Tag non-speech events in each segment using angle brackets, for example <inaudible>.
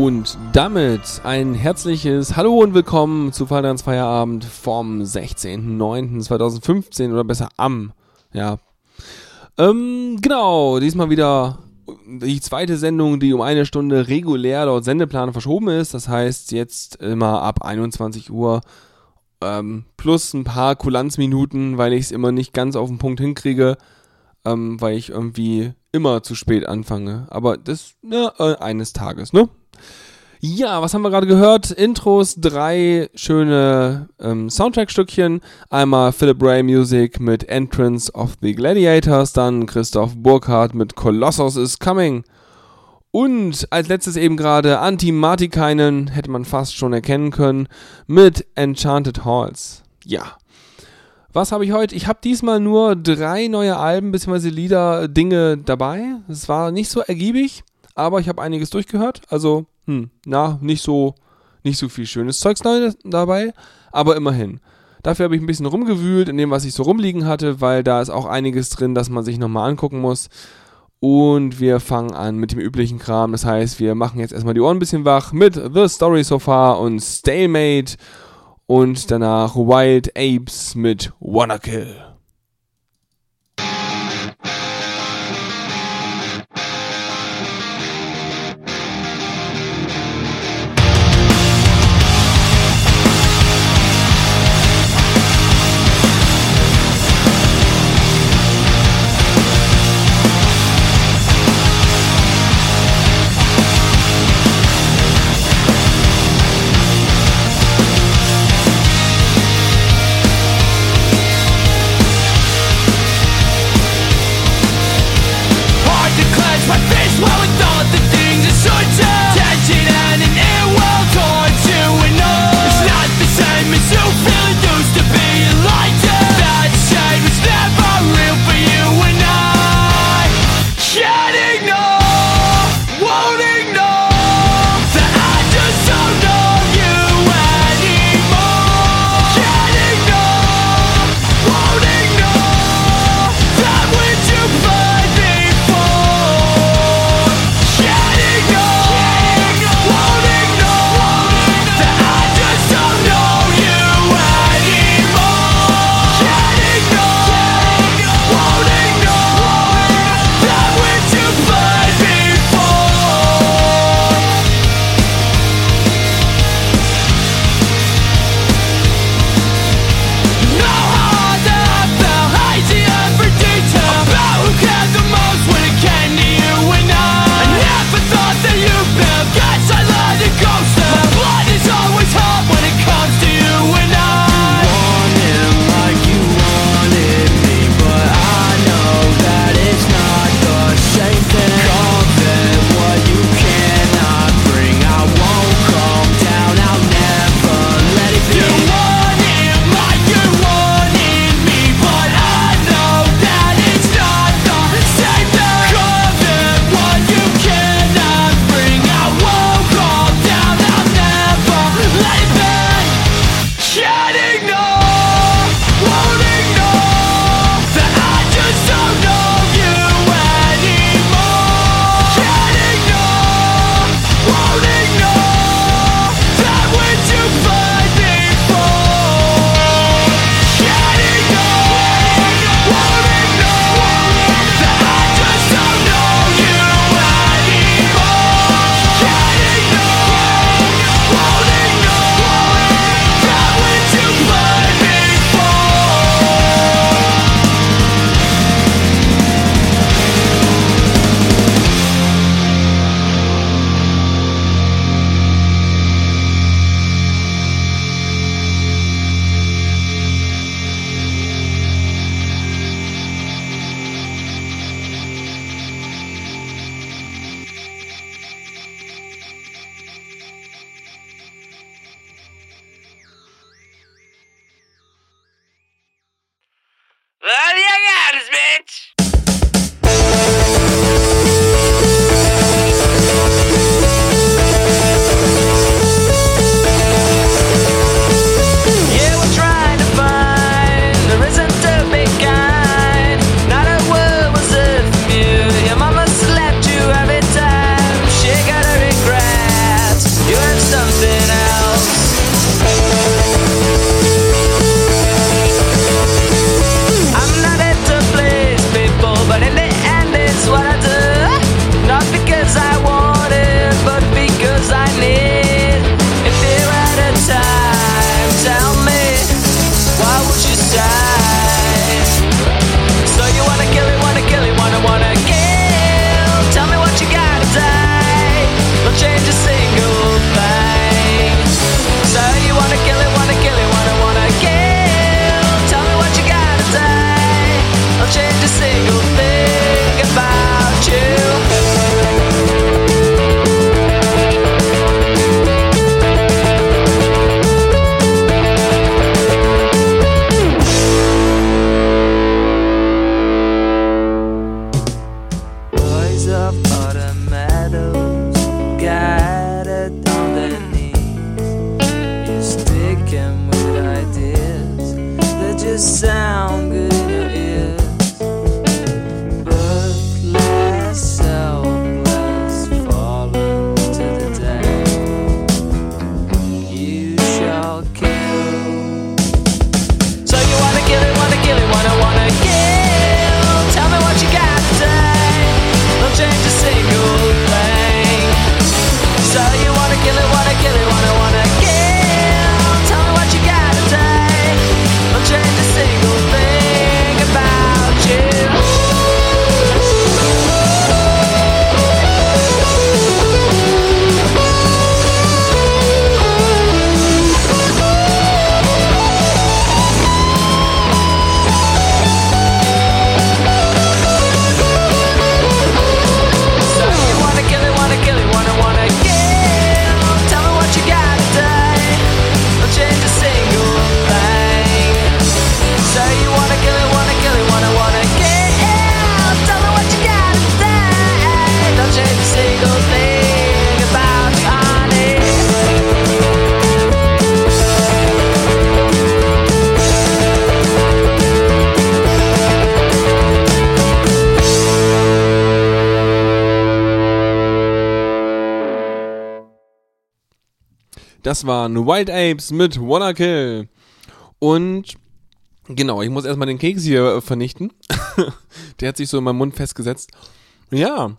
Und damit ein herzliches Hallo und willkommen zu Vaterlands Feierabend vom 16.09.2015 oder besser am, ja. Ähm, genau, diesmal wieder die zweite Sendung, die um eine Stunde regulär laut Sendeplan verschoben ist. Das heißt, jetzt immer ab 21 Uhr ähm, plus ein paar Kulanzminuten, weil ich es immer nicht ganz auf den Punkt hinkriege, ähm, weil ich irgendwie immer zu spät anfange. Aber das, ja, äh, eines Tages, ne? Ja, was haben wir gerade gehört? Intros, drei schöne ähm, Soundtrack-Stückchen. Einmal Philip Ray Music mit Entrance of the Gladiators, dann Christoph Burkhardt mit Colossus is Coming. Und als letztes eben gerade Anti-Martikainen, hätte man fast schon erkennen können, mit Enchanted Halls. Ja. Was habe ich heute? Ich habe diesmal nur drei neue Alben bzw. Lieder, Dinge dabei. Es war nicht so ergiebig, aber ich habe einiges durchgehört. Also hm, na, nicht so, nicht so viel schönes Zeugs dabei, aber immerhin. Dafür habe ich ein bisschen rumgewühlt in dem, was ich so rumliegen hatte, weil da ist auch einiges drin, das man sich nochmal angucken muss. Und wir fangen an mit dem üblichen Kram. Das heißt, wir machen jetzt erstmal die Ohren ein bisschen wach mit The Story So Far und Stalemate. Und danach Wild Apes mit Wanna Kill. Das waren Wild Apes mit Wanna Kill. Und genau, ich muss erstmal den Keks hier vernichten. <laughs> Der hat sich so in meinem Mund festgesetzt. Ja,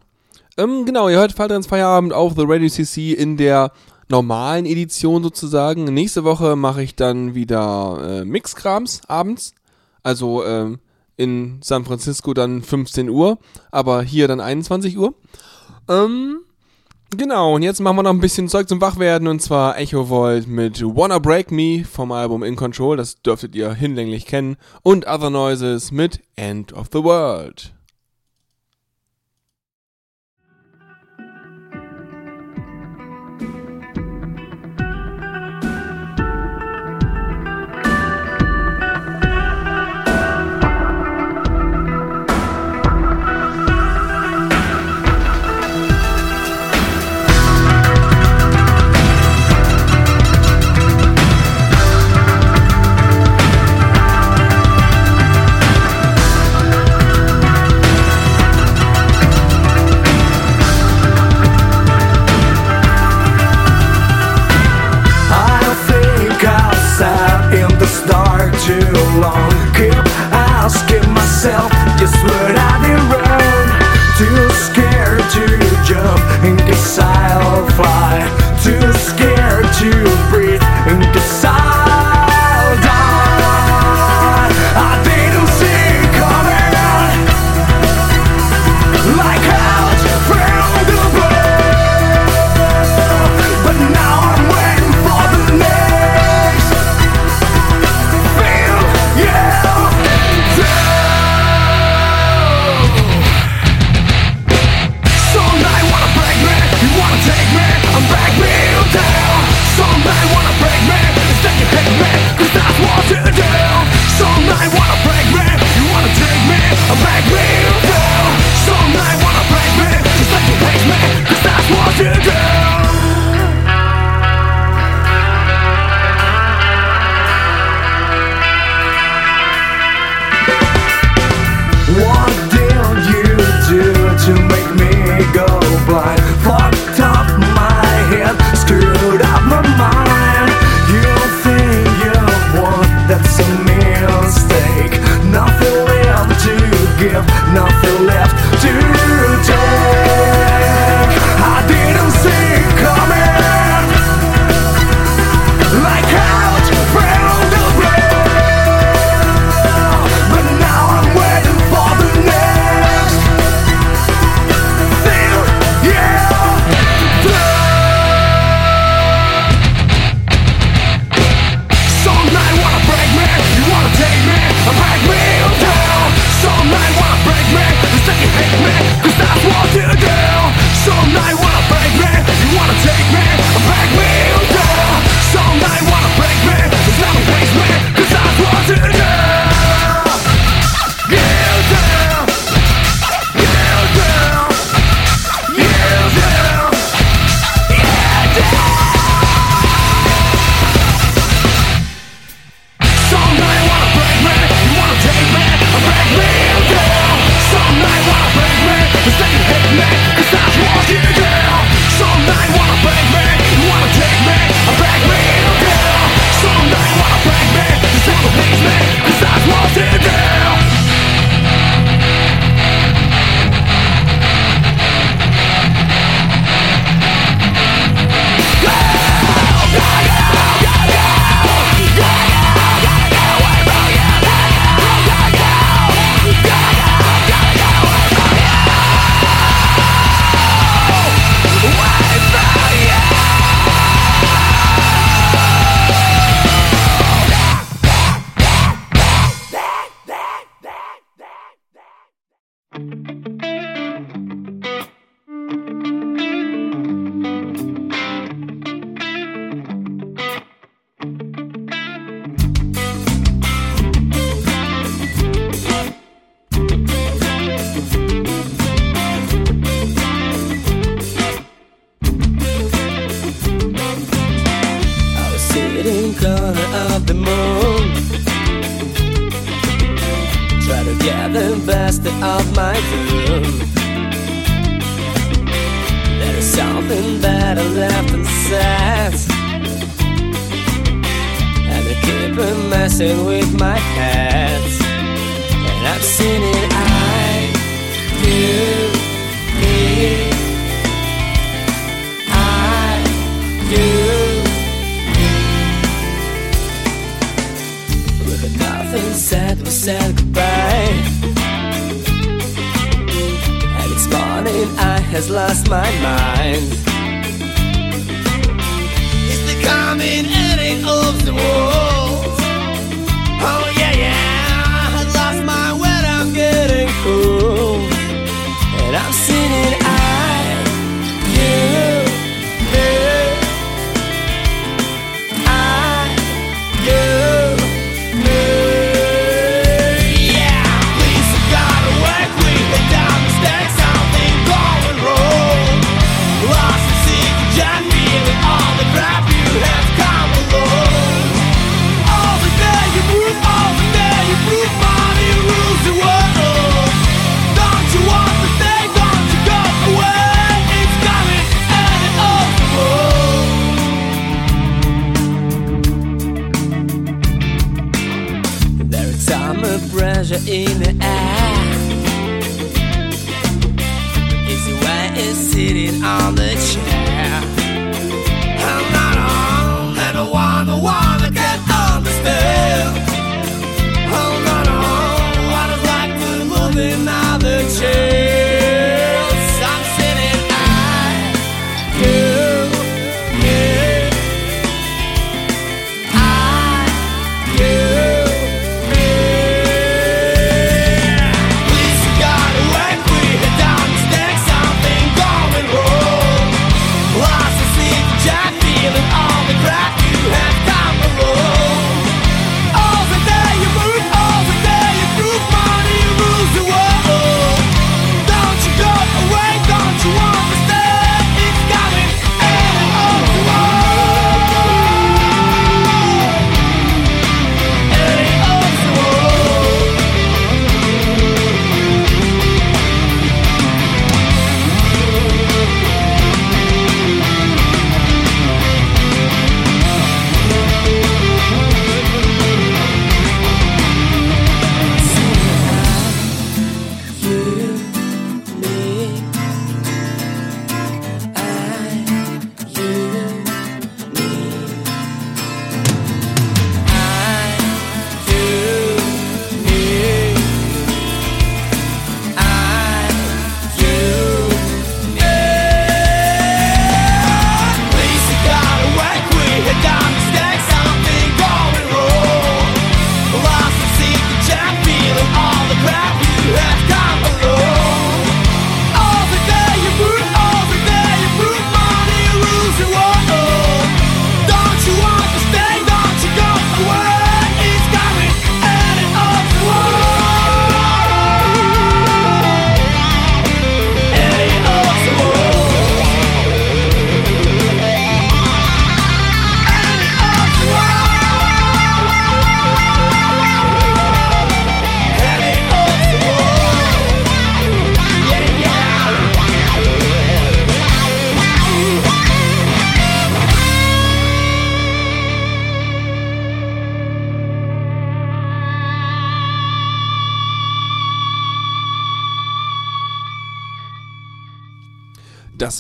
ähm, genau, ihr hört Faltrens Feierabend auf The Radio CC in der normalen Edition sozusagen. Nächste Woche mache ich dann wieder äh, Mixkrams abends. Also ähm, in San Francisco dann 15 Uhr, aber hier dann 21 Uhr. Ähm, Genau, und jetzt machen wir noch ein bisschen Zeug zum Wachwerden und zwar Echo Volt mit Wanna Break Me vom Album In Control, das dürftet ihr hinlänglich kennen, und Other Noises mit End of the World.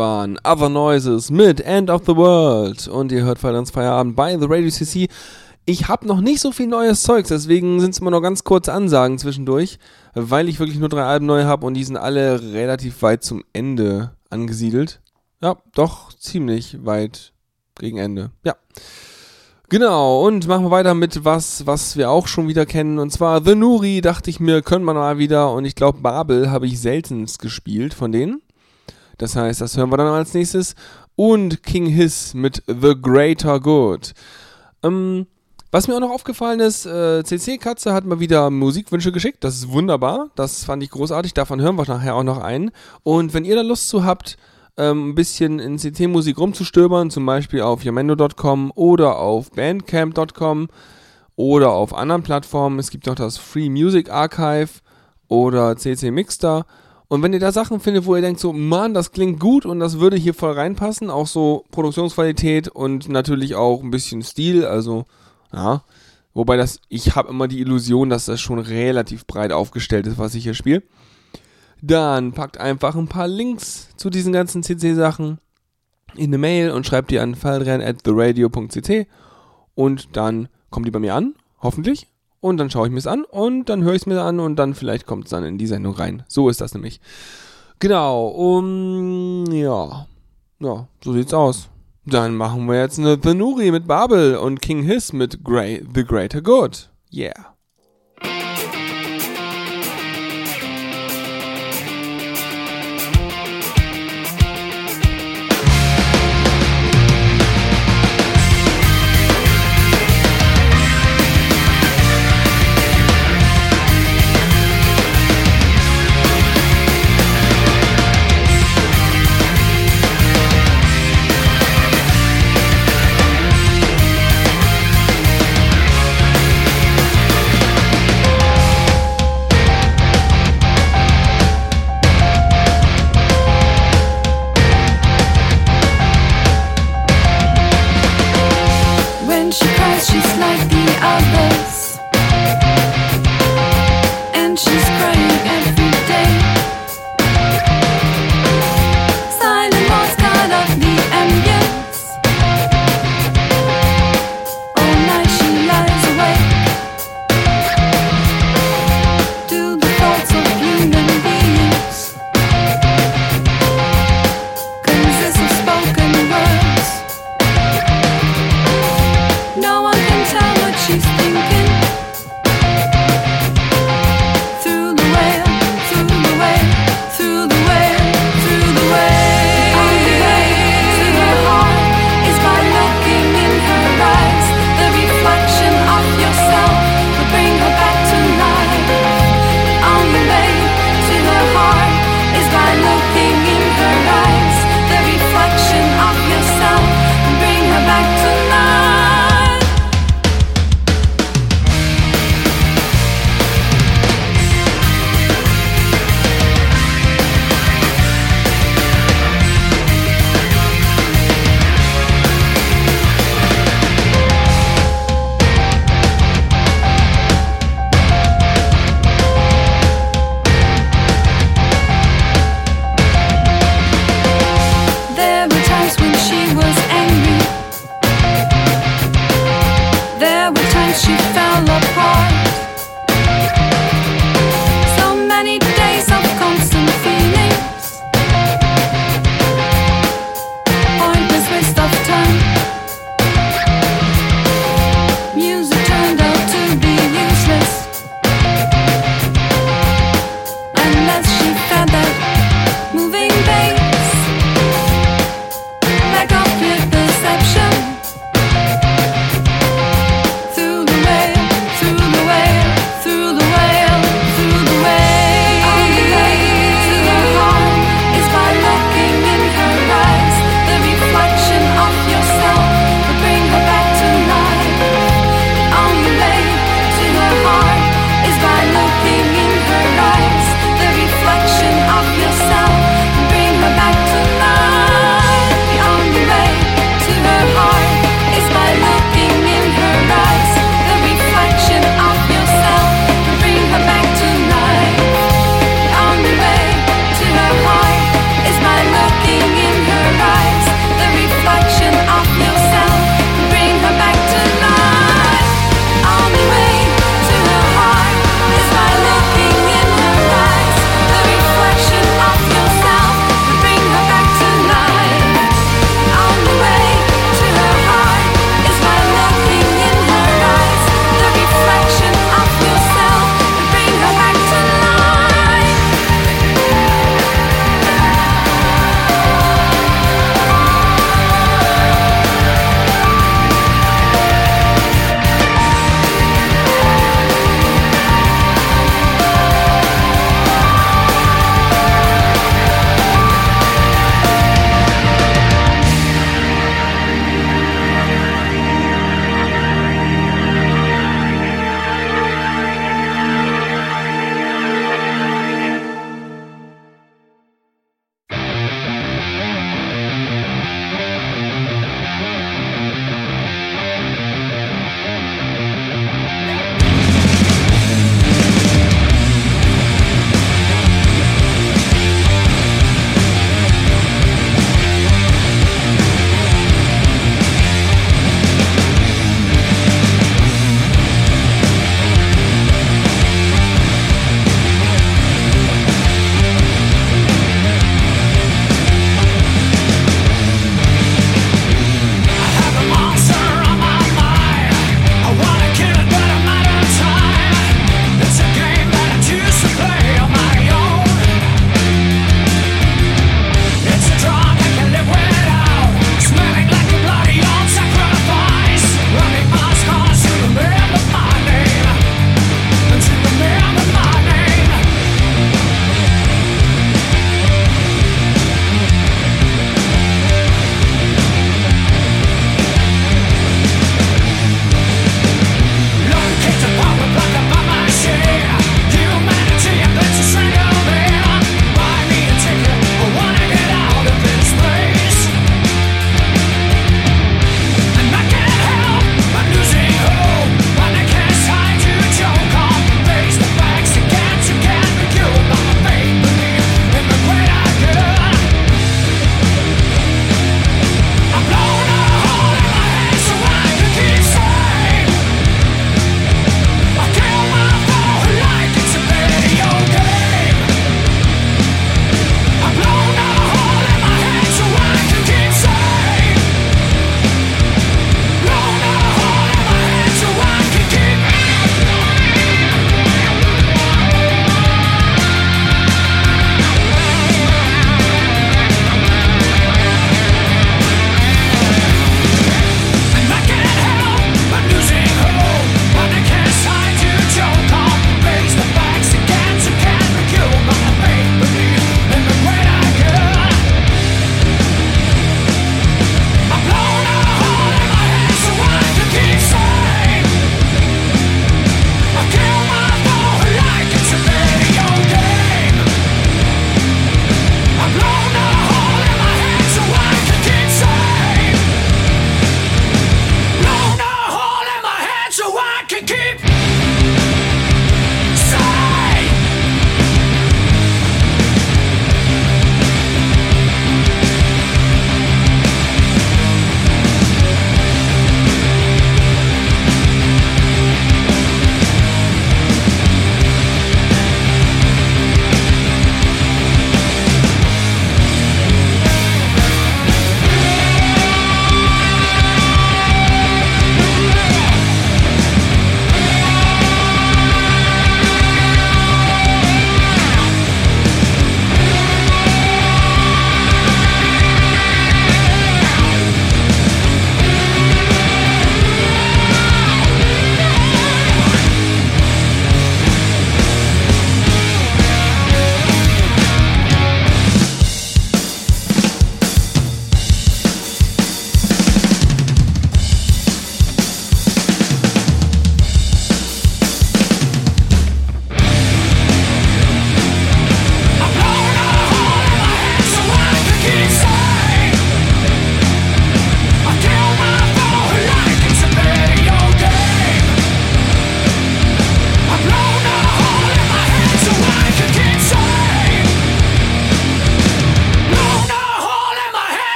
Waren Other Noises mit End of the World. Und ihr hört Feierabends Feierabend bei The Radio CC. Ich habe noch nicht so viel neues Zeugs, deswegen sind es immer noch ganz kurze Ansagen zwischendurch, weil ich wirklich nur drei Alben neu habe und die sind alle relativ weit zum Ende angesiedelt. Ja, doch ziemlich weit gegen Ende. Ja. Genau, und machen wir weiter mit was, was wir auch schon wieder kennen. Und zwar The Nuri, dachte ich mir, können wir mal wieder. Und ich glaube, Babel habe ich seltenst gespielt von denen. Das heißt, das hören wir dann als nächstes. Und King Hiss mit The Greater Good. Ähm, was mir auch noch aufgefallen ist, äh, CC Katze hat mal wieder Musikwünsche geschickt. Das ist wunderbar. Das fand ich großartig. Davon hören wir nachher auch noch einen. Und wenn ihr da Lust zu habt, ähm, ein bisschen in CC-Musik rumzustöbern, zum Beispiel auf yamendo.com oder auf bandcamp.com oder auf anderen Plattformen. Es gibt auch das Free Music Archive oder CC Mixter. Und wenn ihr da Sachen findet, wo ihr denkt, so, Mann, das klingt gut und das würde hier voll reinpassen, auch so Produktionsqualität und natürlich auch ein bisschen Stil, also, ja. Wobei das, ich habe immer die Illusion, dass das schon relativ breit aufgestellt ist, was ich hier spiele. Dann packt einfach ein paar Links zu diesen ganzen CC-Sachen in eine Mail und schreibt die an faldrian at theradio.cc und dann kommen die bei mir an, hoffentlich. Und dann schaue ich mir es an und dann höre ich es mir an und dann vielleicht kommt es dann in die Sendung rein. So ist das nämlich. Genau, um, ja. Ja, so sieht's aus. Dann machen wir jetzt eine The Nuri mit Babel und King Hiss mit Grey, The Greater Good. Yeah.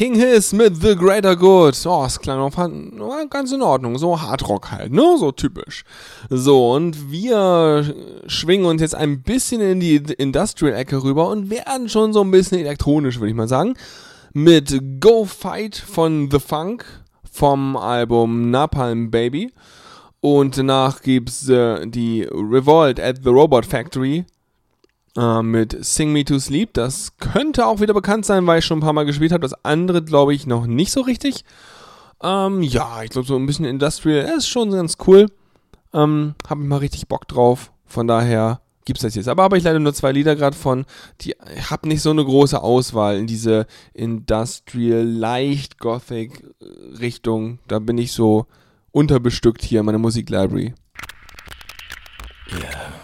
King Hiss mit The Greater Good. Oh, es klang war ganz in Ordnung. So Hardrock halt, ne? So typisch. So, und wir schwingen uns jetzt ein bisschen in die Industrial-Ecke rüber und werden schon so ein bisschen elektronisch, würde ich mal sagen. Mit Go Fight von The Funk vom Album Napalm Baby. Und danach gibt's äh, die Revolt at the Robot Factory äh, mit Sing Me to Sleep. Das könnte auch wieder bekannt sein, weil ich schon ein paar Mal gespielt habe. Das andere glaube ich noch nicht so richtig. Ähm, ja, ich glaube so ein bisschen Industrial ist schon ganz cool. Ähm, habe ich mal richtig Bock drauf. Von daher gibt's das jetzt. Aber habe ich leider nur zwei Lieder gerade von. Die ich habe nicht so eine große Auswahl in diese Industrial leicht Gothic äh, Richtung. Da bin ich so unterbestückt hier in meiner Musiklibrary. Really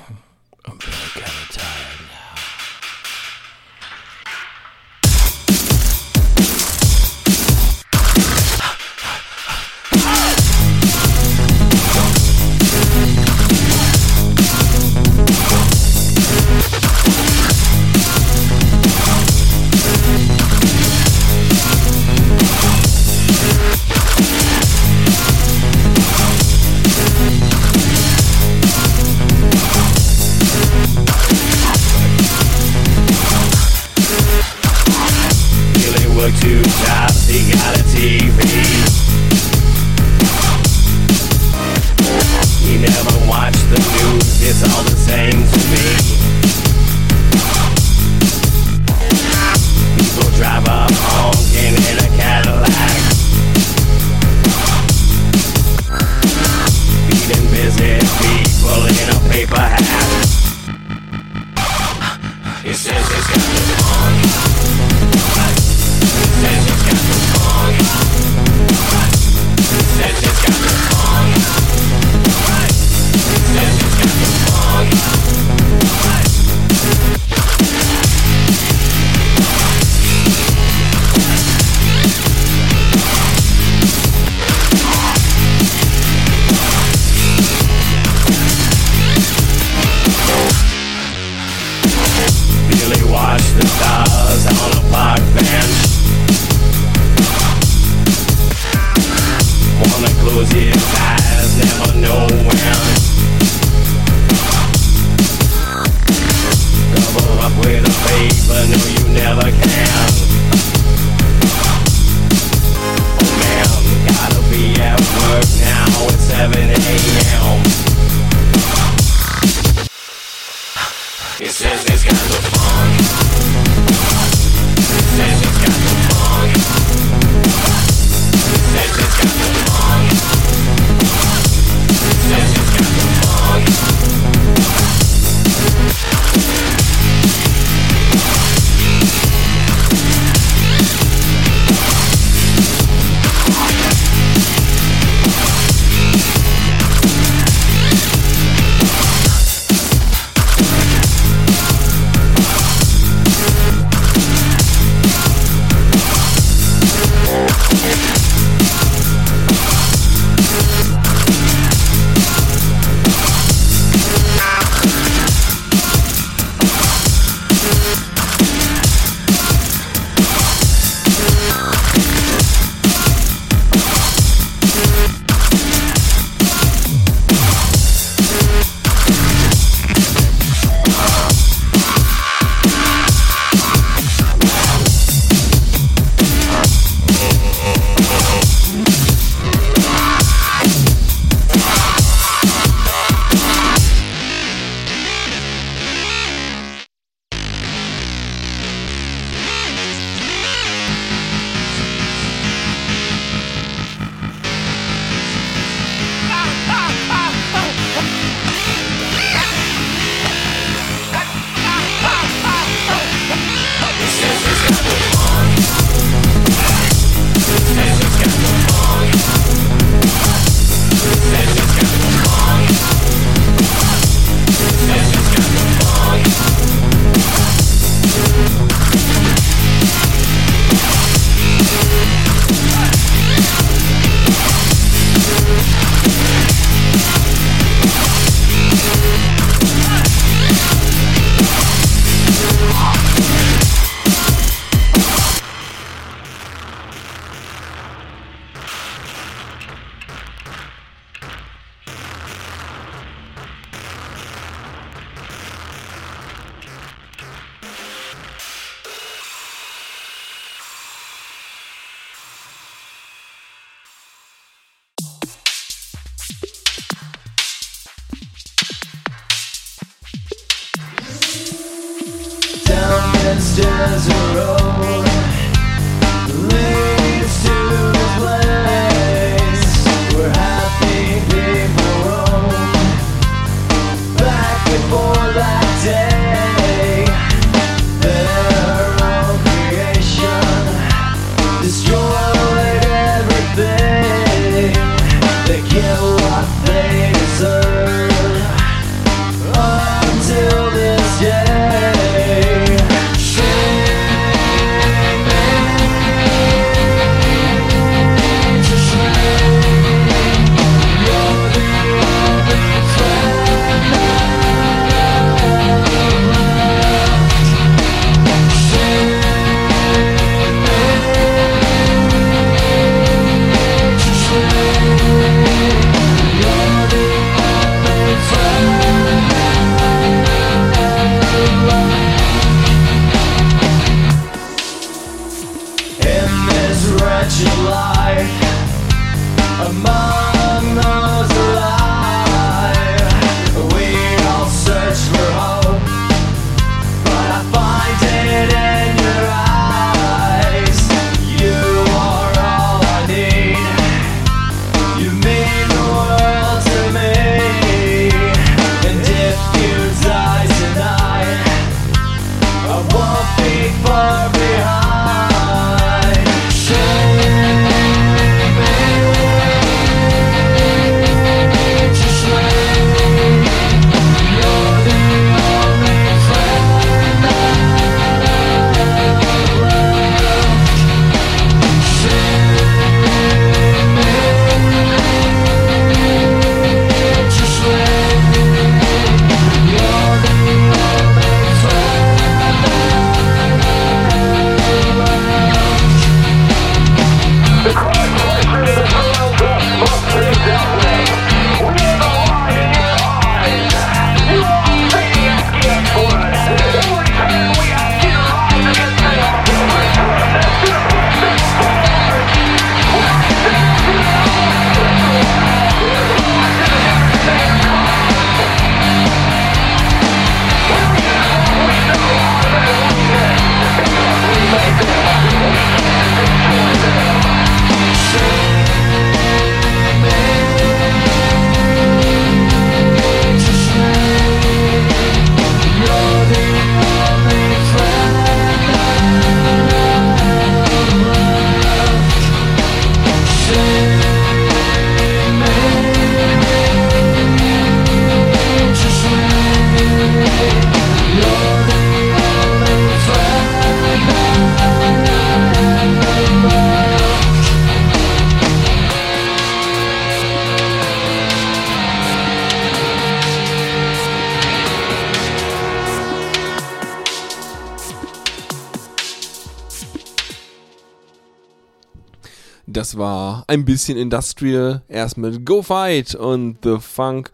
ein bisschen Industrial. Erst mit Go Fight und The Funk.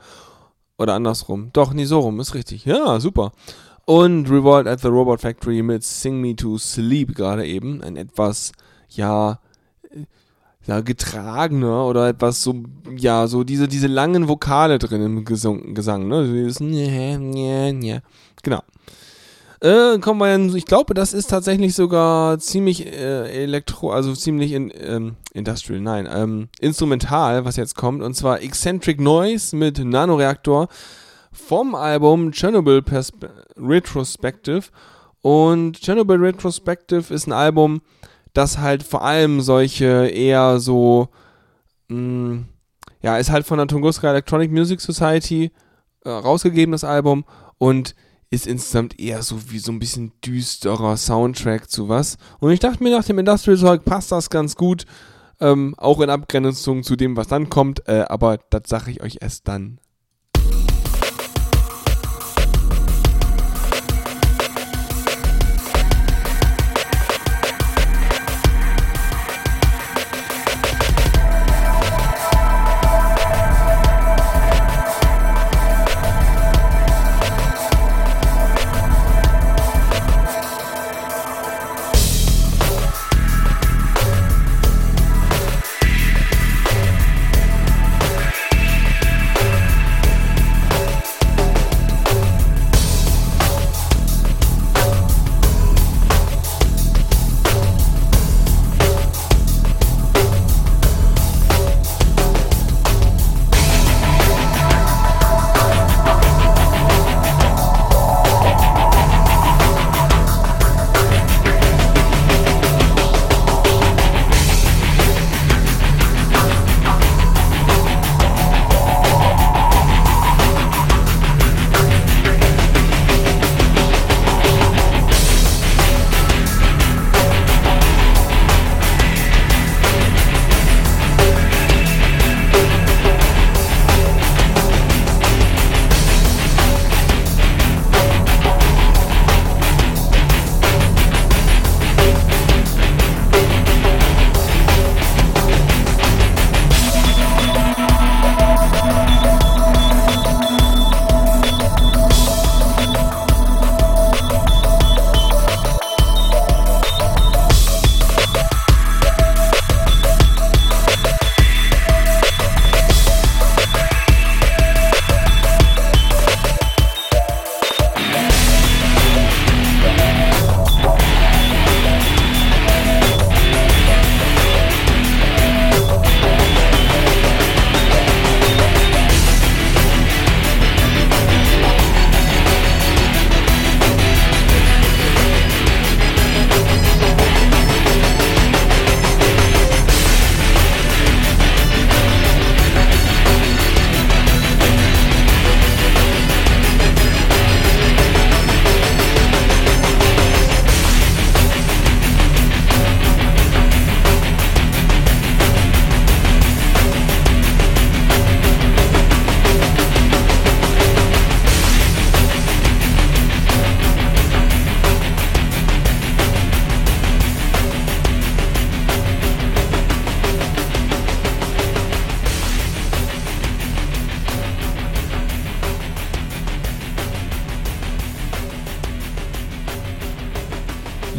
Oder andersrum. Doch, nee, so rum, ist richtig. Ja, super. Und Revolt at the Robot Factory mit Sing Me to Sleep gerade eben. Ein etwas, ja, ja, getragener oder etwas so, ja, so diese, diese langen Vokale drin im Gesang, ne? Genau. Äh, kommen wir dann, ich glaube, das ist tatsächlich sogar ziemlich äh, elektro, also ziemlich in, ähm, industrial, nein, ähm, instrumental, was jetzt kommt, und zwar Eccentric Noise mit Nanoreaktor vom Album Chernobyl Perspe Retrospective. Und Chernobyl Retrospective ist ein Album, das halt vor allem solche eher so, mh, ja, ist halt von der Tunguska Electronic Music Society äh, rausgegeben, das Album, und ist insgesamt eher so wie so ein bisschen düsterer Soundtrack zu was. Und ich dachte mir, nach dem Industrial Zeug passt das ganz gut, ähm, auch in Abgrenzung zu dem, was dann kommt, äh, aber das sage ich euch erst dann.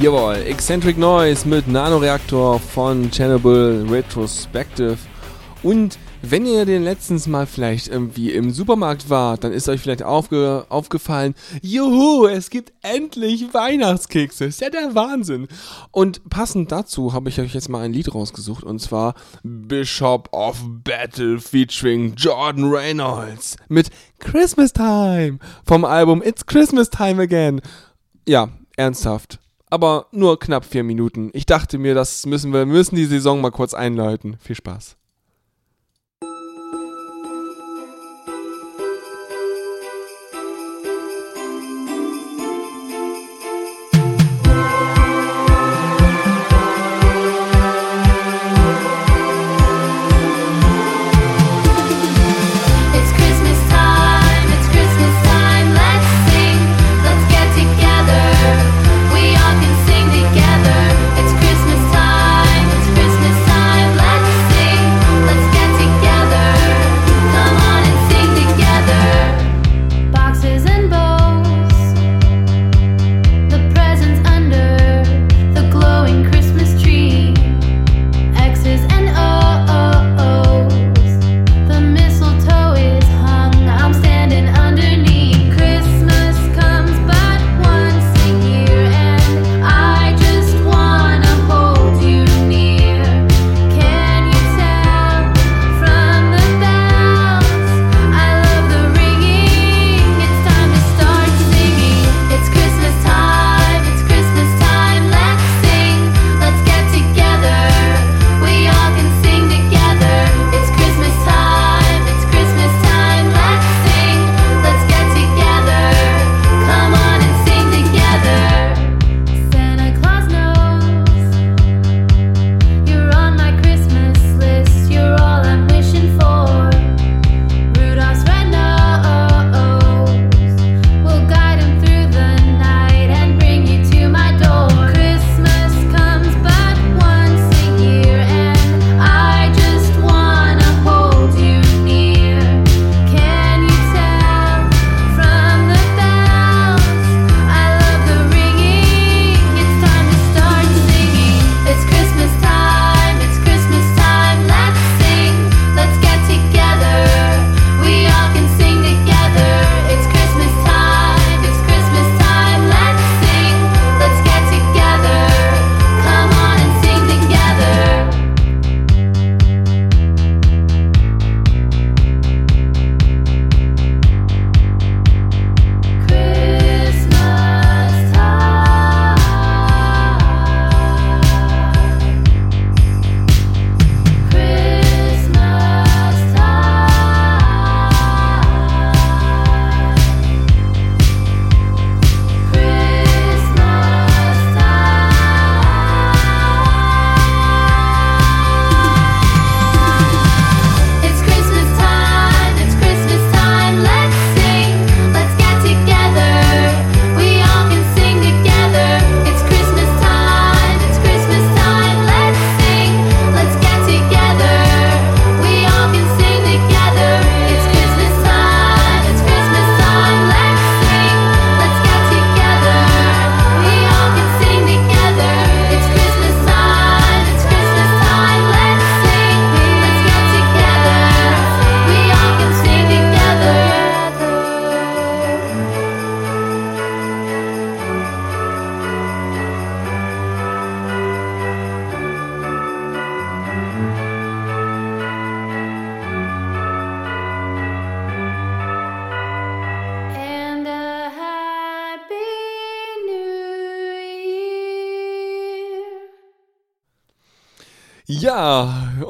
Jawohl, Eccentric Noise mit Nanoreaktor von Chernobyl Retrospective. Und wenn ihr den letztens mal vielleicht irgendwie im Supermarkt wart, dann ist euch vielleicht aufge aufgefallen, juhu, es gibt endlich Weihnachtskekse. Ist ja der Wahnsinn. Und passend dazu habe ich euch jetzt mal ein Lied rausgesucht und zwar Bishop of Battle featuring Jordan Reynolds mit Christmas Time vom Album It's Christmas Time Again. Ja, ernsthaft aber nur knapp vier Minuten. Ich dachte mir, das müssen wir, müssen die Saison mal kurz einläuten. Viel Spaß.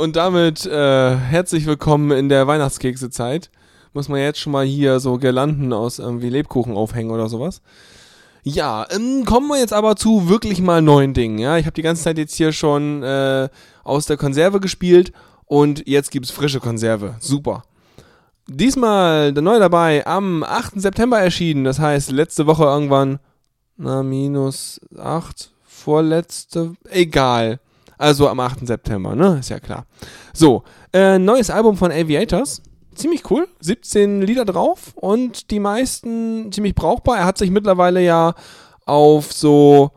Und damit äh, herzlich willkommen in der Weihnachtskeksezeit. Muss man jetzt schon mal hier so Girlanden aus irgendwie Lebkuchen aufhängen oder sowas. Ja, ähm, kommen wir jetzt aber zu wirklich mal neuen Dingen. Ja, ich habe die ganze Zeit jetzt hier schon äh, aus der Konserve gespielt und jetzt gibt's frische Konserve. Super. Diesmal neu dabei, am 8. September erschienen. Das heißt, letzte Woche irgendwann, na, minus 8, vorletzte, egal. Also am 8. September, ne? Ist ja klar. So, äh, neues Album von Aviators. Ziemlich cool. 17 Lieder drauf und die meisten ziemlich brauchbar. Er hat sich mittlerweile ja auf so,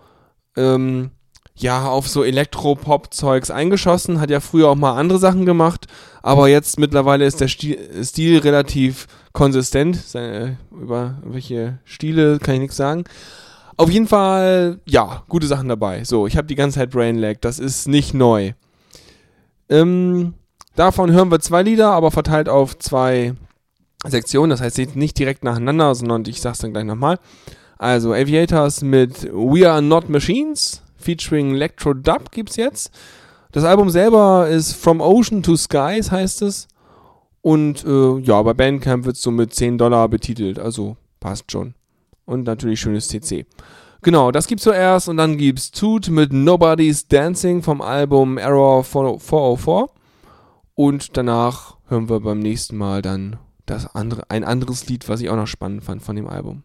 ähm, ja, auf so Elektropop-Zeugs eingeschossen. Hat ja früher auch mal andere Sachen gemacht. Aber jetzt mittlerweile ist der Stil, Stil relativ konsistent. Seine, über welche Stile kann ich nichts sagen. Auf jeden Fall, ja, gute Sachen dabei. So, ich habe die ganze Zeit Brain Lag, das ist nicht neu. Ähm, davon hören wir zwei Lieder, aber verteilt auf zwei Sektionen, das heißt nicht direkt nacheinander, sondern ich sag's dann gleich nochmal. Also Aviators mit We Are Not Machines featuring Electro Dub gibt's jetzt. Das Album selber ist From Ocean to Skies heißt es. Und äh, ja, bei Bandcamp wird's so mit 10 Dollar betitelt, also passt schon. Und natürlich schönes CC. Genau, das gibt's zuerst und dann gibt's Toot mit Nobody's Dancing vom Album Error 404. Und danach hören wir beim nächsten Mal dann das andere, ein anderes Lied, was ich auch noch spannend fand von dem Album.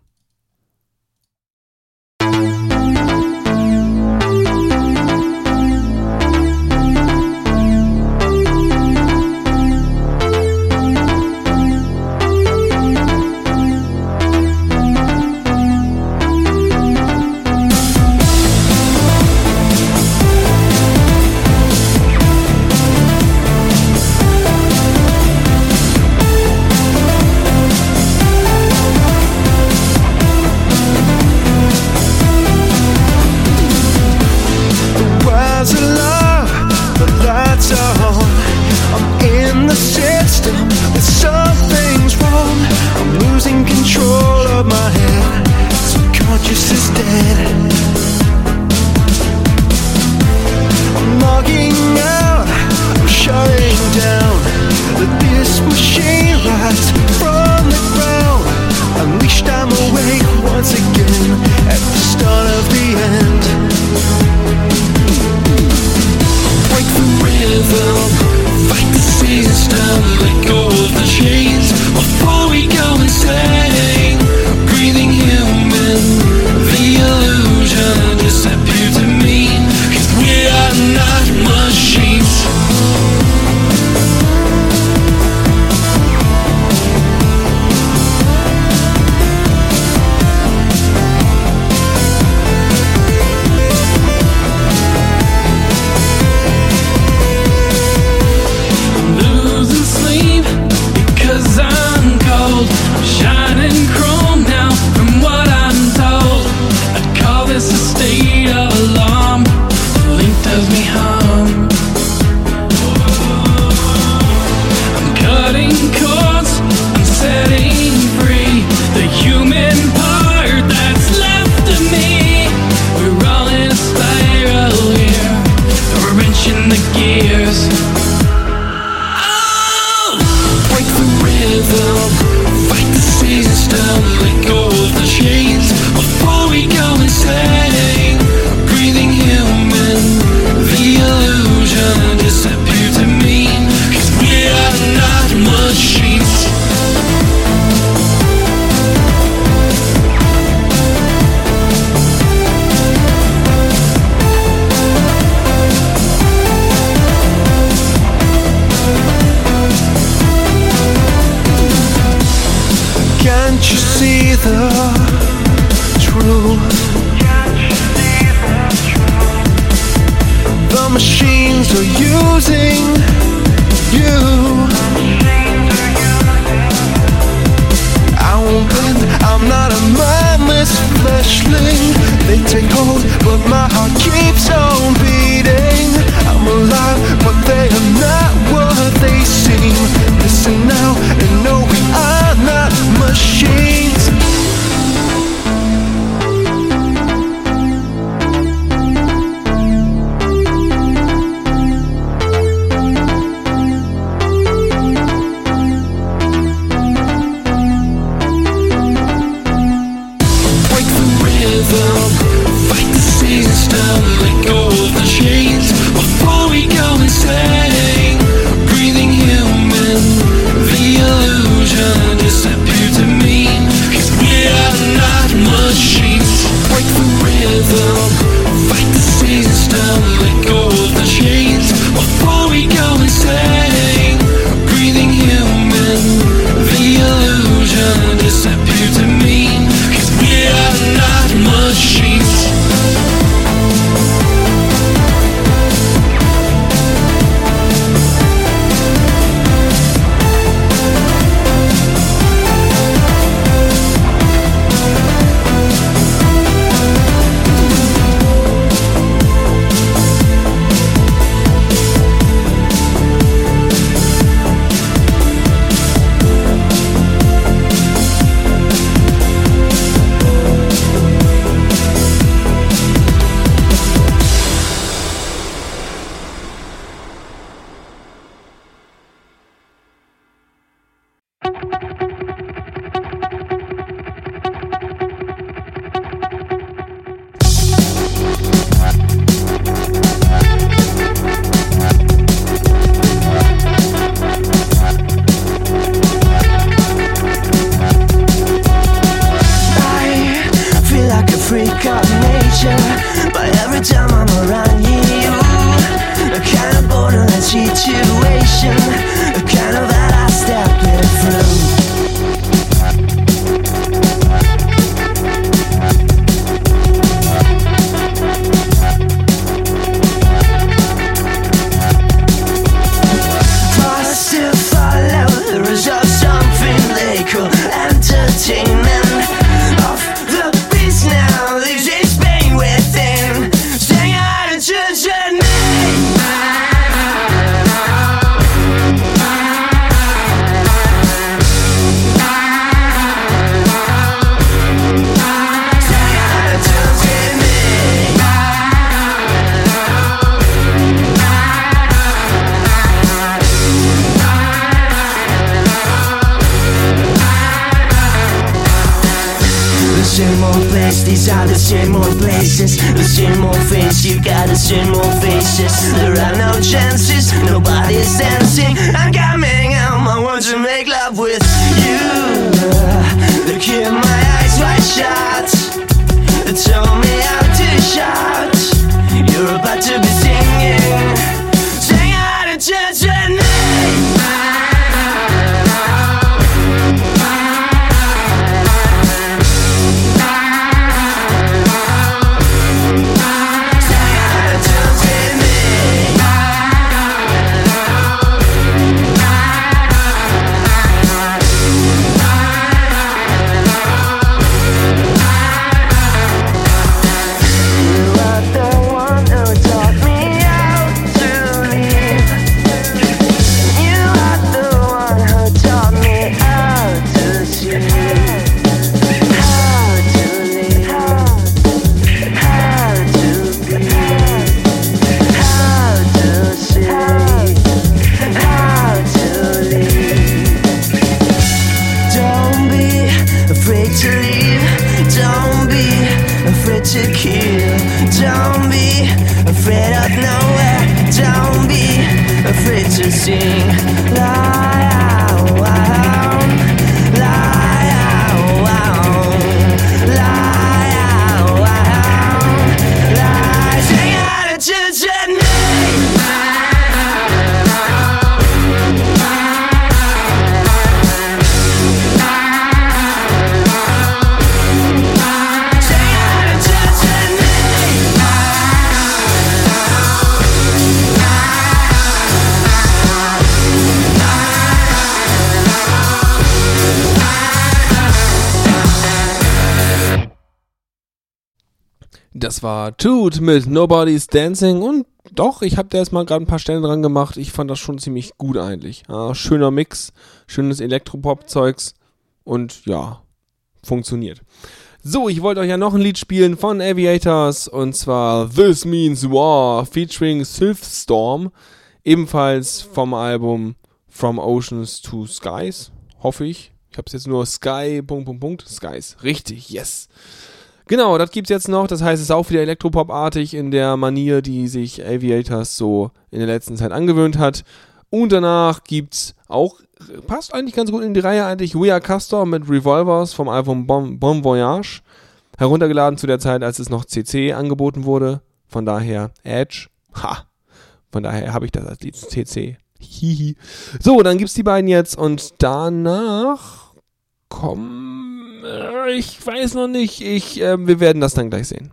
past you got to same more faces There are no chances, nobody's dancing. I'm coming home, I want to make love with you. Look in my eyes wide shut. Told me how to shout. You're about to be War Toot mit Nobody's Dancing und doch, ich habe da jetzt mal gerade ein paar Stellen dran gemacht. Ich fand das schon ziemlich gut eigentlich. Ja, schöner Mix, schönes Elektropop-Zeugs und ja, funktioniert. So, ich wollte euch ja noch ein Lied spielen von Aviators und zwar This Means War featuring Sylphstorm, ebenfalls vom Album From Oceans to Skies, hoffe ich. Ich habe es jetzt nur Sky, Punkt, Punkt, Punkt, Skies. Richtig, yes. Genau, das gibt's jetzt noch. Das heißt, es ist auch wieder Elektropop-artig in der Manier, die sich Aviators so in der letzten Zeit angewöhnt hat. Und danach gibt's auch, passt eigentlich ganz gut in die Reihe eigentlich, We Are Castor mit Revolvers vom Album Bon, bon Voyage. Heruntergeladen zu der Zeit, als es noch CC angeboten wurde. Von daher Edge. Ha. Von daher habe ich das als Lied CC. Hihi. So, dann gibt's die beiden jetzt und danach kommen. Äh, ich weiß noch nicht. Ich, äh, wir werden das dann gleich sehen.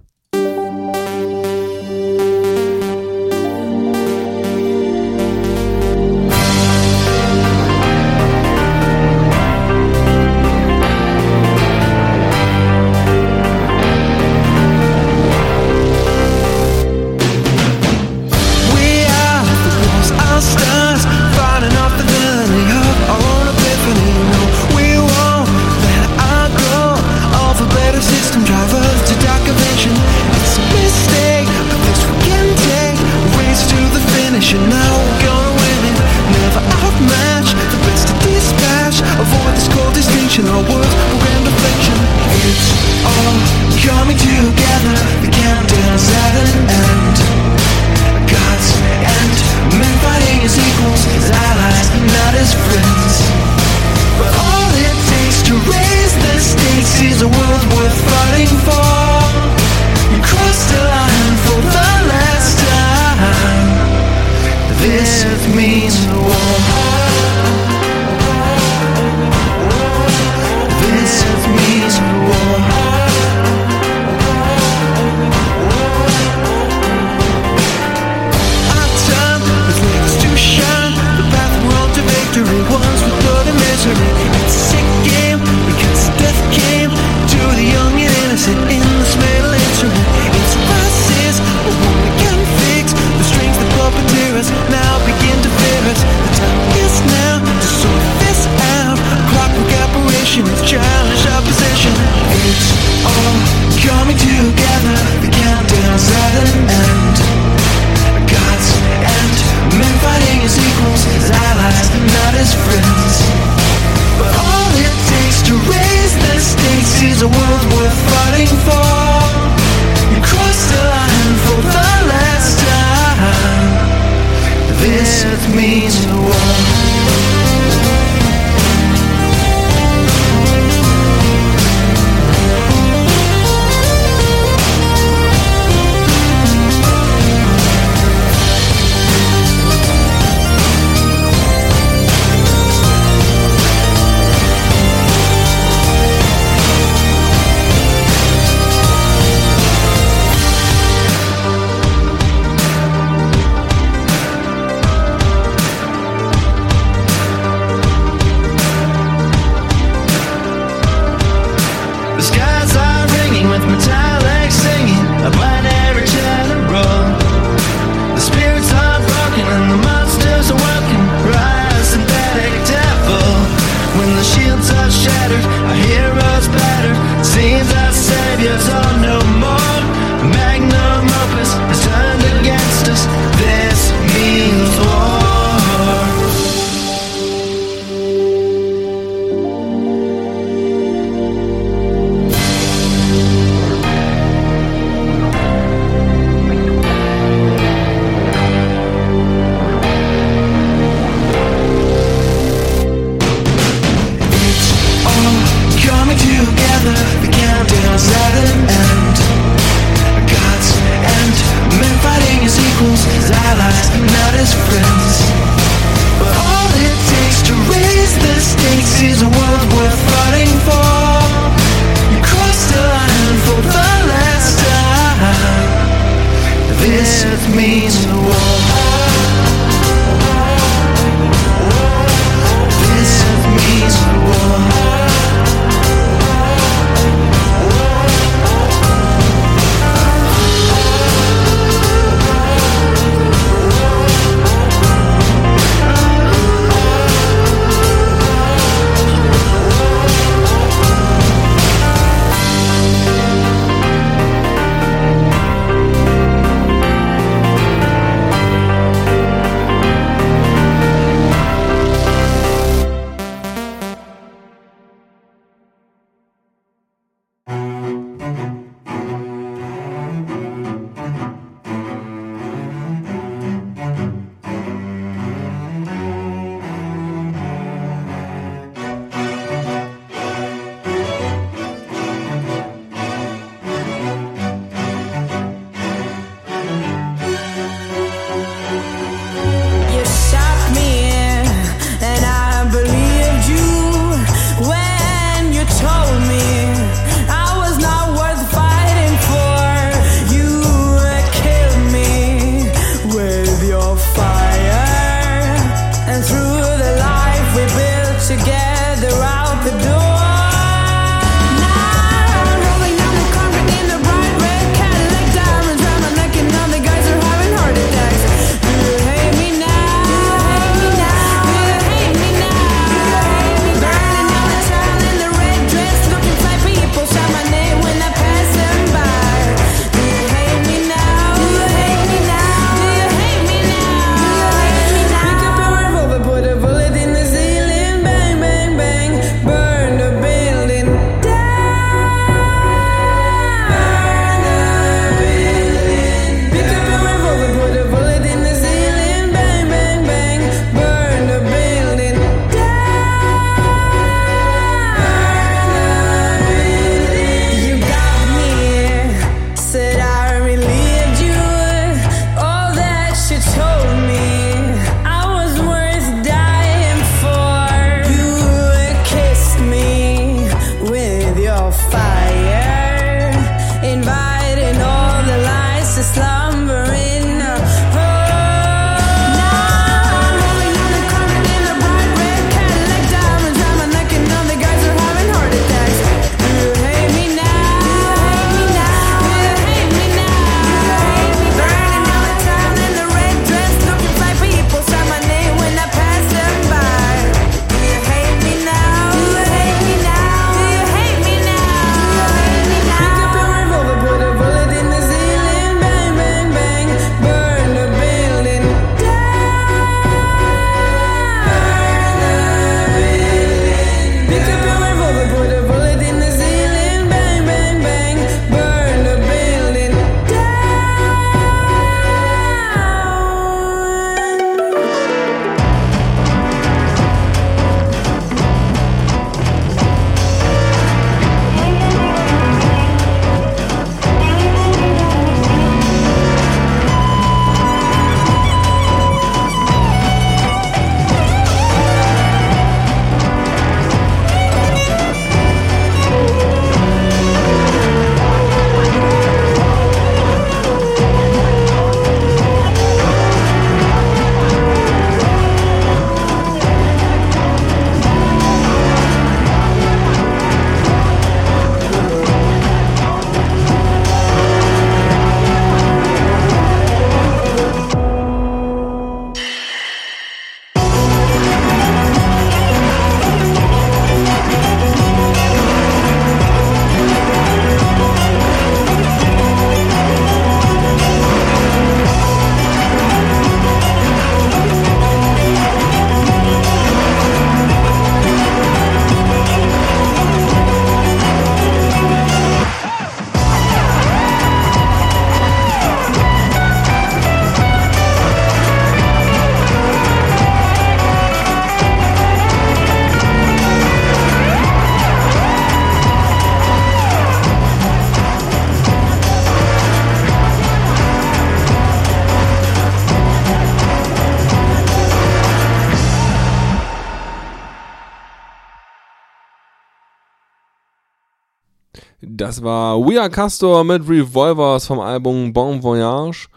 Das war We Are Castor mit Revolvers vom Album Bon Voyage.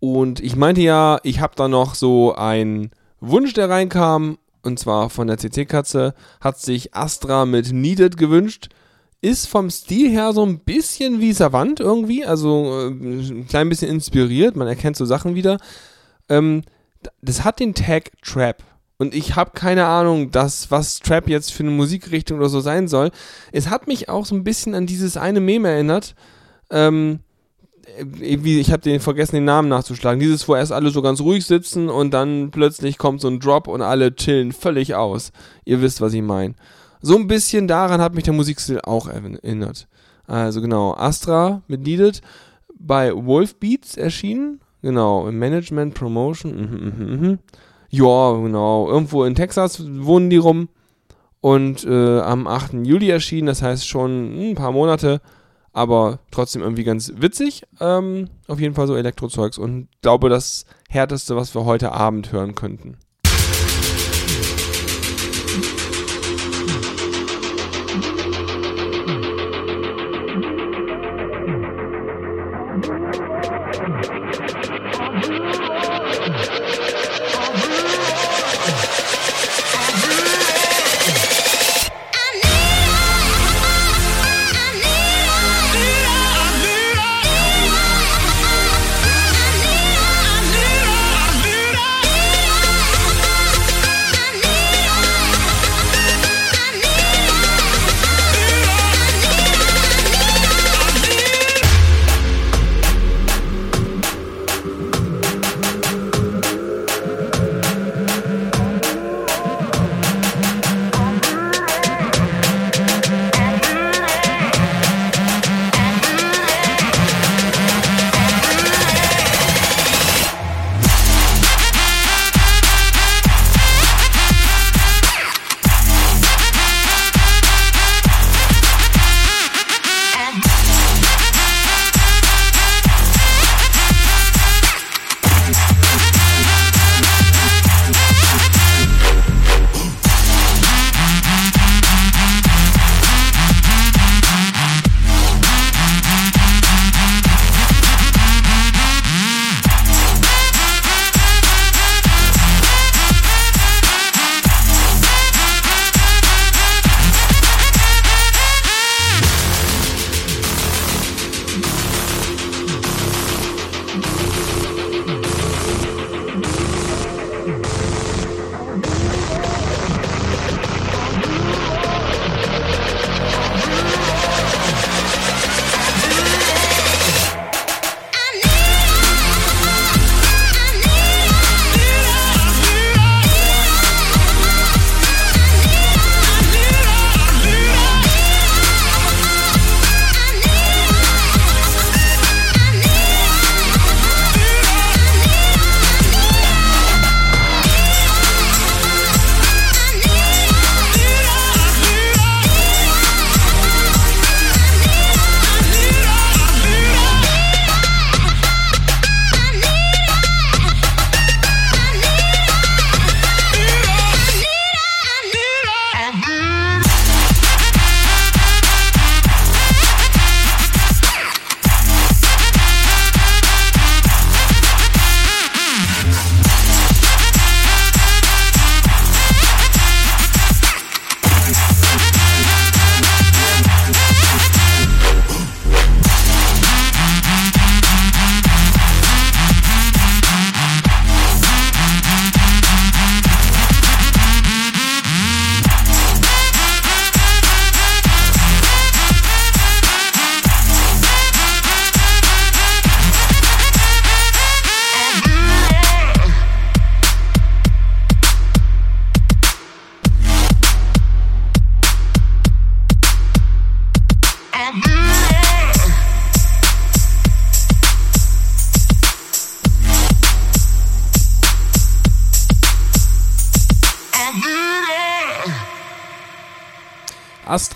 Und ich meinte ja, ich habe da noch so einen Wunsch, der reinkam. Und zwar von der CC-Katze hat sich Astra mit Needed gewünscht. Ist vom Stil her so ein bisschen wie Savant irgendwie. Also äh, ein klein bisschen inspiriert. Man erkennt so Sachen wieder. Ähm, das hat den Tag Trap. Und ich habe keine Ahnung, das, was Trap jetzt für eine Musikrichtung oder so sein soll. Es hat mich auch so ein bisschen an dieses eine Meme erinnert. Ähm, irgendwie, ich habe den vergessen, den Namen nachzuschlagen. Dieses, wo erst alle so ganz ruhig sitzen und dann plötzlich kommt so ein Drop und alle chillen völlig aus. Ihr wisst, was ich meine. So ein bisschen daran hat mich der Musikstil auch erinnert. Also genau, Astra mit Needed bei Wolf Beats erschienen. Genau, Management, Promotion. Mhm, mhm, mhm. Ja, genau. Irgendwo in Texas wohnen die rum. Und äh, am 8. Juli erschienen, das heißt schon ein paar Monate, aber trotzdem irgendwie ganz witzig. Ähm, auf jeden Fall so Elektrozeugs und glaube das härteste, was wir heute Abend hören könnten.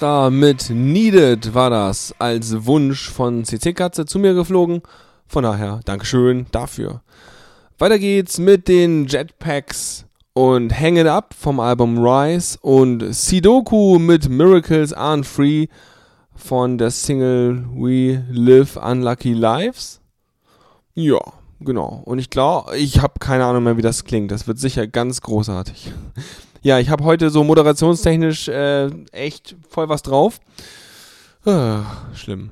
Astra mit Needed war das als Wunsch von CC Katze zu mir geflogen. Von daher, Dankeschön dafür. Weiter geht's mit den Jetpacks und Hang It Up vom Album Rise und Sidoku mit Miracles Aren't Free von der Single We Live Unlucky Lives. Ja, genau. Und ich glaube, ich habe keine Ahnung mehr, wie das klingt. Das wird sicher ganz großartig. Ja, ich habe heute so moderationstechnisch äh, echt voll was drauf. Ah, schlimm.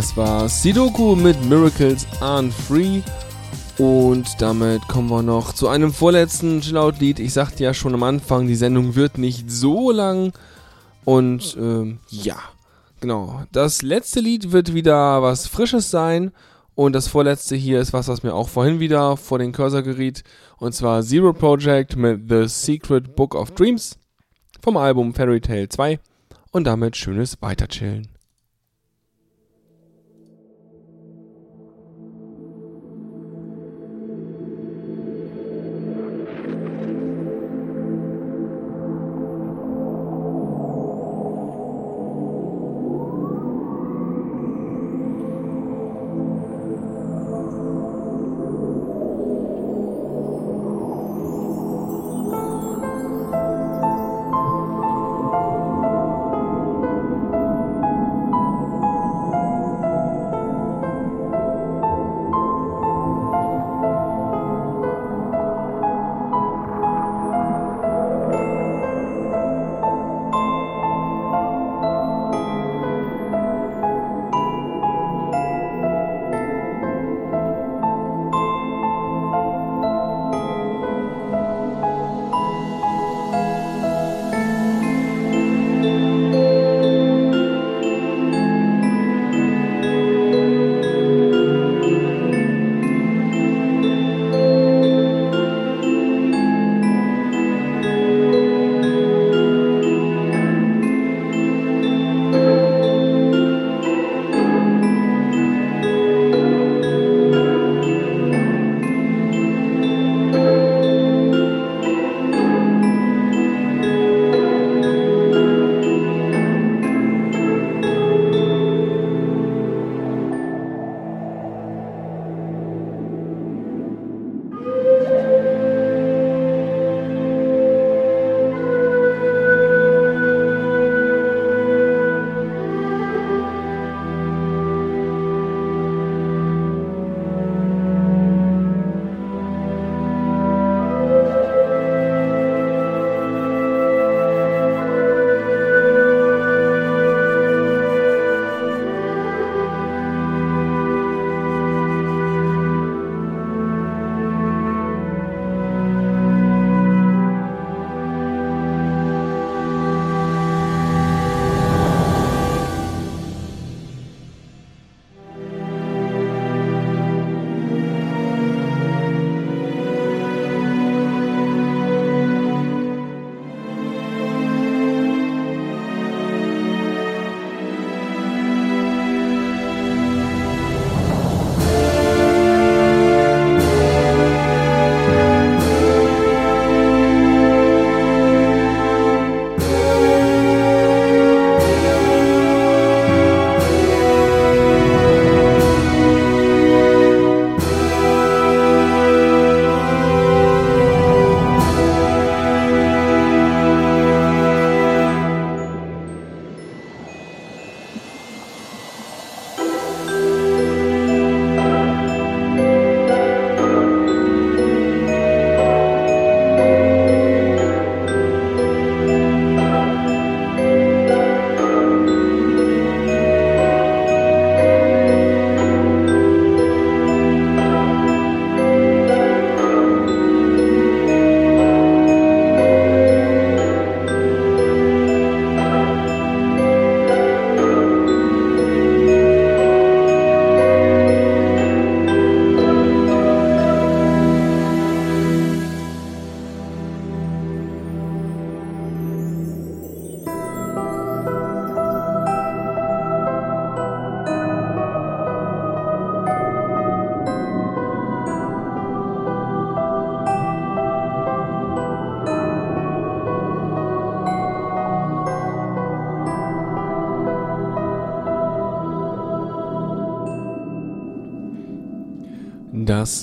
Das war Sidoku mit Miracles Aren't Free. Und damit kommen wir noch zu einem vorletzten Chillout-Lied. Ich sagte ja schon am Anfang, die Sendung wird nicht so lang. Und ähm, ja, genau. Das letzte Lied wird wieder was Frisches sein. Und das vorletzte hier ist was, was mir auch vorhin wieder vor den Cursor geriet. Und zwar Zero Project mit The Secret Book of Dreams vom Album Fairy Tale 2. Und damit schönes Weiterchillen.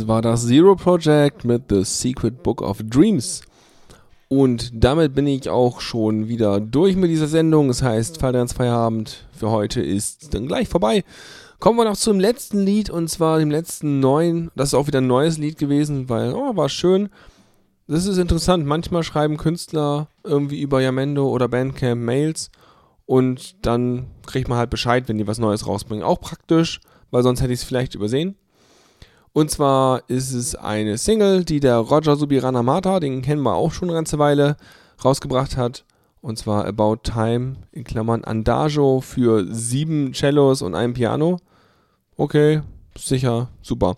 War das Zero Project mit The Secret Book of Dreams. Und damit bin ich auch schon wieder durch mit dieser Sendung. Das heißt, Feierabend für heute ist dann gleich vorbei. Kommen wir noch zum letzten Lied und zwar dem letzten neuen. Das ist auch wieder ein neues Lied gewesen, weil, oh, war schön. Das ist interessant. Manchmal schreiben Künstler irgendwie über Yamendo oder Bandcamp Mails Und dann kriegt man halt Bescheid, wenn die was Neues rausbringen. Auch praktisch, weil sonst hätte ich es vielleicht übersehen. Und zwar ist es eine Single, die der Roger Subiranamata, den kennen wir auch schon eine ganze Weile, rausgebracht hat. Und zwar About Time, in Klammern Andagio für sieben Cellos und ein Piano. Okay, sicher, super.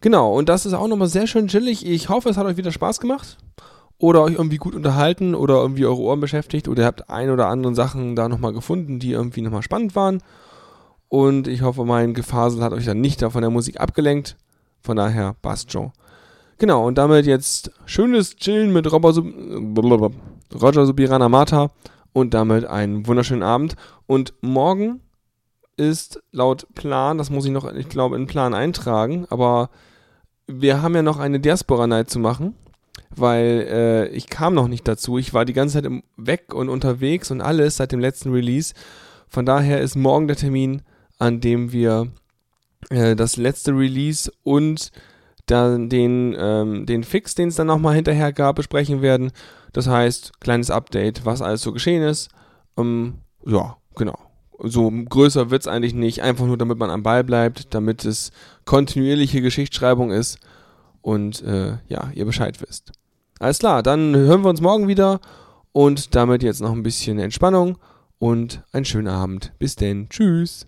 Genau, und das ist auch nochmal sehr schön chillig. Ich hoffe, es hat euch wieder Spaß gemacht. Oder euch irgendwie gut unterhalten oder irgendwie eure Ohren beschäftigt. Oder ihr habt ein oder andere Sachen da nochmal gefunden, die irgendwie nochmal spannend waren. Und ich hoffe, mein Gefasel hat euch dann nicht da von der Musik abgelenkt. Von daher, passt schon. Genau, und damit jetzt schönes Chillen mit Roger, Roger Subirana Mata und damit einen wunderschönen Abend. Und morgen ist laut Plan, das muss ich noch, ich glaube, in Plan eintragen, aber wir haben ja noch eine Diaspora Night zu machen, weil äh, ich kam noch nicht dazu. Ich war die ganze Zeit weg und unterwegs und alles seit dem letzten Release. Von daher ist morgen der Termin, an dem wir äh, das letzte Release und dann den, ähm, den Fix, den es dann nochmal hinterher gab, besprechen werden. Das heißt, kleines Update, was alles so geschehen ist. Ähm, ja, genau. So größer wird es eigentlich nicht, einfach nur damit man am Ball bleibt, damit es kontinuierliche Geschichtsschreibung ist und äh, ja, ihr Bescheid wisst. Alles klar, dann hören wir uns morgen wieder und damit jetzt noch ein bisschen Entspannung und einen schönen Abend. Bis denn. Tschüss.